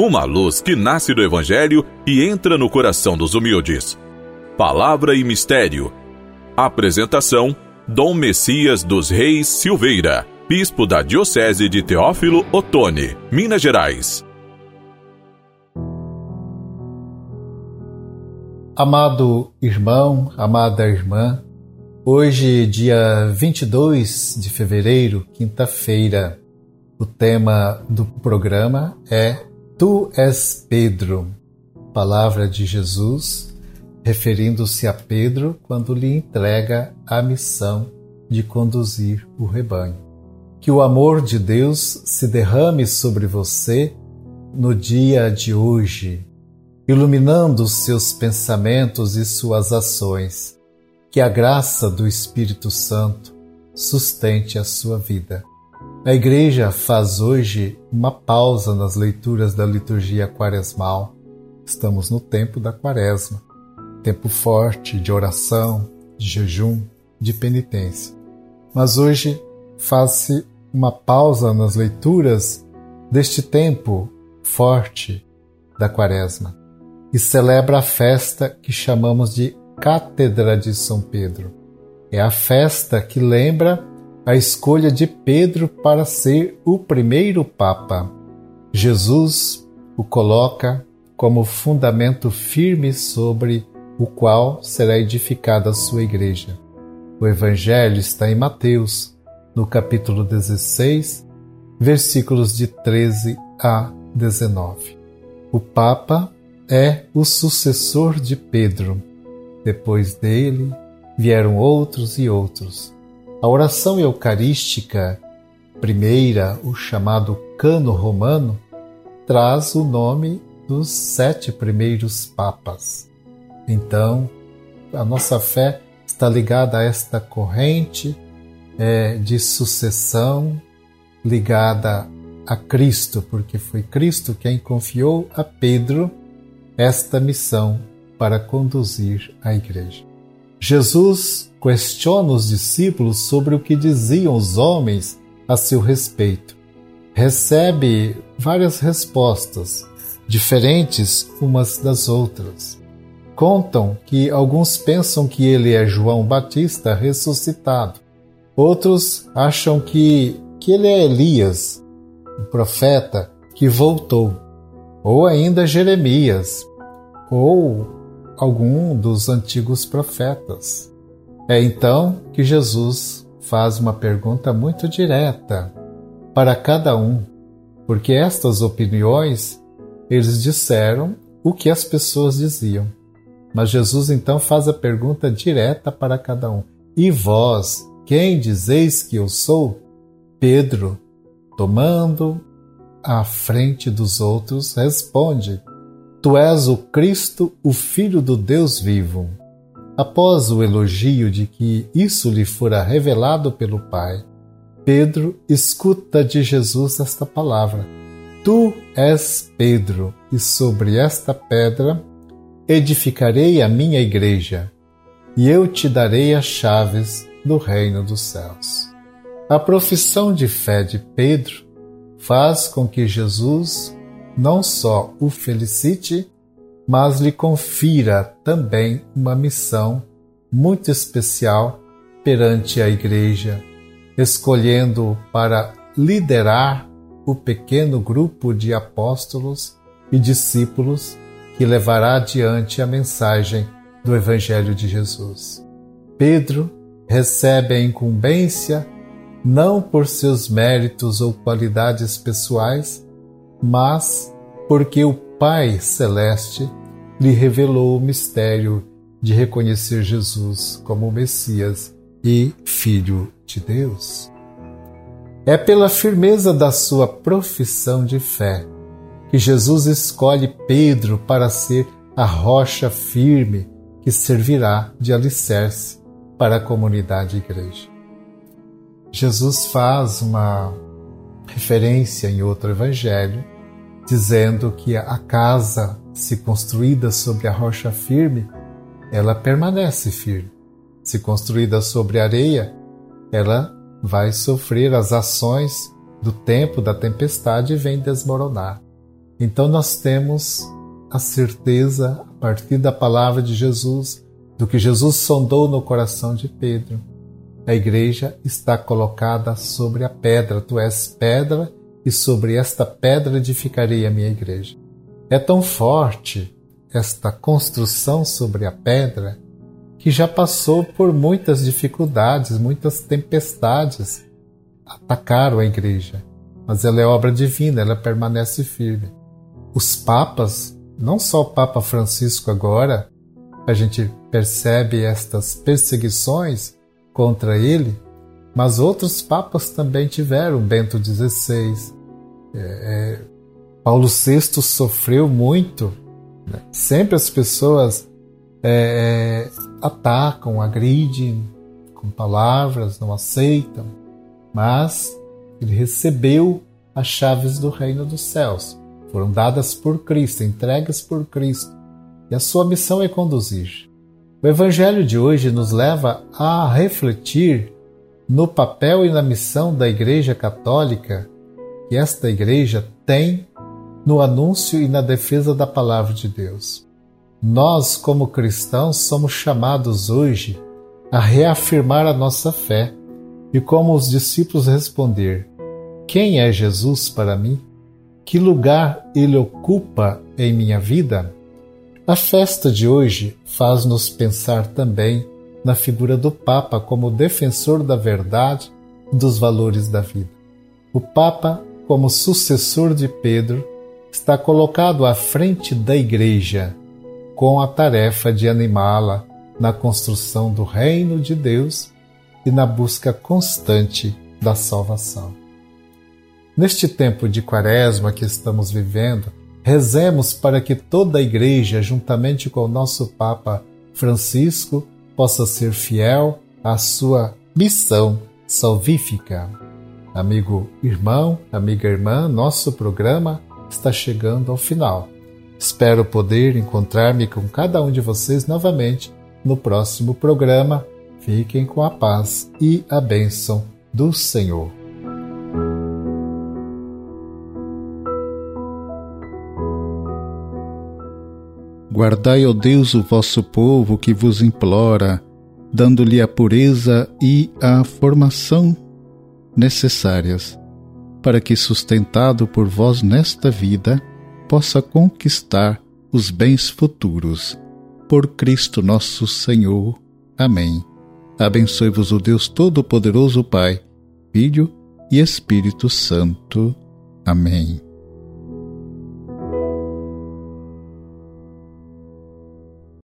uma luz que nasce do Evangelho e entra no coração dos humildes. Palavra e Mistério. Apresentação: Dom Messias dos Reis Silveira, Bispo da Diocese de Teófilo Otoni, Minas Gerais. Amado irmão, amada irmã, hoje, dia 22 de fevereiro, quinta-feira, o tema do programa é Tu és Pedro, palavra de Jesus, referindo-se a Pedro quando lhe entrega a missão de conduzir o rebanho. Que o amor de Deus se derrame sobre você no dia de hoje, iluminando seus pensamentos e suas ações. Que a graça do Espírito Santo sustente a sua vida. A Igreja faz hoje uma pausa nas leituras da liturgia quaresmal. Estamos no tempo da quaresma, tempo forte de oração, de jejum, de penitência. Mas hoje faz-se uma pausa nas leituras deste tempo forte da quaresma e celebra a festa que chamamos de Cátedra de São Pedro. É a festa que lembra a escolha de Pedro para ser o primeiro Papa. Jesus o coloca como fundamento firme sobre o qual será edificada a sua igreja. O Evangelho está em Mateus, no capítulo 16, versículos de 13 a 19. O Papa é o sucessor de Pedro. Depois dele vieram outros e outros a oração eucarística primeira, o chamado Cano Romano, traz o nome dos sete primeiros papas. Então, a nossa fé está ligada a esta corrente é, de sucessão ligada a Cristo, porque foi Cristo quem confiou a Pedro esta missão para conduzir a igreja. Jesus questiona os discípulos sobre o que diziam os homens a seu respeito. Recebe várias respostas, diferentes umas das outras. Contam que alguns pensam que ele é João Batista ressuscitado. Outros acham que, que ele é Elias, o profeta que voltou, ou ainda Jeremias, ou algum dos antigos profetas. É então que Jesus faz uma pergunta muito direta para cada um, porque estas opiniões eles disseram o que as pessoas diziam. Mas Jesus então faz a pergunta direta para cada um: E vós, quem dizeis que eu sou? Pedro, tomando à frente dos outros, responde: Tu és o Cristo, o Filho do Deus vivo. Após o elogio de que isso lhe fora revelado pelo Pai, Pedro escuta de Jesus esta palavra: Tu és Pedro, e sobre esta pedra edificarei a minha igreja, e eu te darei as chaves do reino dos céus. A profissão de fé de Pedro faz com que Jesus não só o felicite, mas lhe confira também uma missão muito especial perante a Igreja, escolhendo para liderar o pequeno grupo de apóstolos e discípulos que levará adiante a mensagem do Evangelho de Jesus. Pedro recebe a incumbência não por seus méritos ou qualidades pessoais, mas porque o Pai Celeste lhe revelou o mistério de reconhecer Jesus como o Messias e Filho de Deus. É pela firmeza da sua profissão de fé que Jesus escolhe Pedro para ser a rocha firme que servirá de alicerce para a comunidade igreja. Jesus faz uma referência em outro evangelho, dizendo que a casa, se construída sobre a rocha firme, ela permanece firme. Se construída sobre areia, ela vai sofrer as ações do tempo da tempestade e vem desmoronar. Então nós temos a certeza, a partir da palavra de Jesus, do que Jesus sondou no coração de Pedro. A igreja está colocada sobre a pedra, tu és pedra, e sobre esta pedra edificarei a minha igreja. É tão forte esta construção sobre a pedra que já passou por muitas dificuldades, muitas tempestades atacaram a igreja, mas ela é obra divina, ela permanece firme. Os papas, não só o Papa Francisco agora, a gente percebe estas perseguições contra ele, mas outros papas também tiveram, Bento XVI. É, é, Paulo VI sofreu muito. Né? Sempre as pessoas é, é, atacam, agridem com palavras, não aceitam, mas ele recebeu as chaves do reino dos céus. Foram dadas por Cristo, entregues por Cristo, e a sua missão é conduzir. O Evangelho de hoje nos leva a refletir no papel e na missão da Igreja Católica que esta Igreja tem no anúncio e na defesa da Palavra de Deus. Nós, como cristãos, somos chamados hoje a reafirmar a nossa fé e, como os discípulos, responder: Quem é Jesus para mim? Que lugar ele ocupa em minha vida? A festa de hoje faz-nos pensar também na figura do Papa como defensor da verdade e dos valores da vida. O Papa, como sucessor de Pedro, está colocado à frente da Igreja, com a tarefa de animá-la na construção do reino de Deus e na busca constante da salvação. Neste tempo de quaresma que estamos vivendo, Rezemos para que toda a Igreja, juntamente com o nosso Papa Francisco, possa ser fiel à sua missão salvífica. Amigo irmão, amiga irmã, nosso programa está chegando ao final. Espero poder encontrar-me com cada um de vocês novamente no próximo programa. Fiquem com a paz e a bênção do Senhor. Guardai, ó Deus, o vosso povo que vos implora, dando-lhe a pureza e a formação necessárias, para que, sustentado por vós nesta vida, possa conquistar os bens futuros. Por Cristo nosso Senhor. Amém. Abençoe-vos o Deus Todo-Poderoso, Pai, Filho e Espírito Santo. Amém.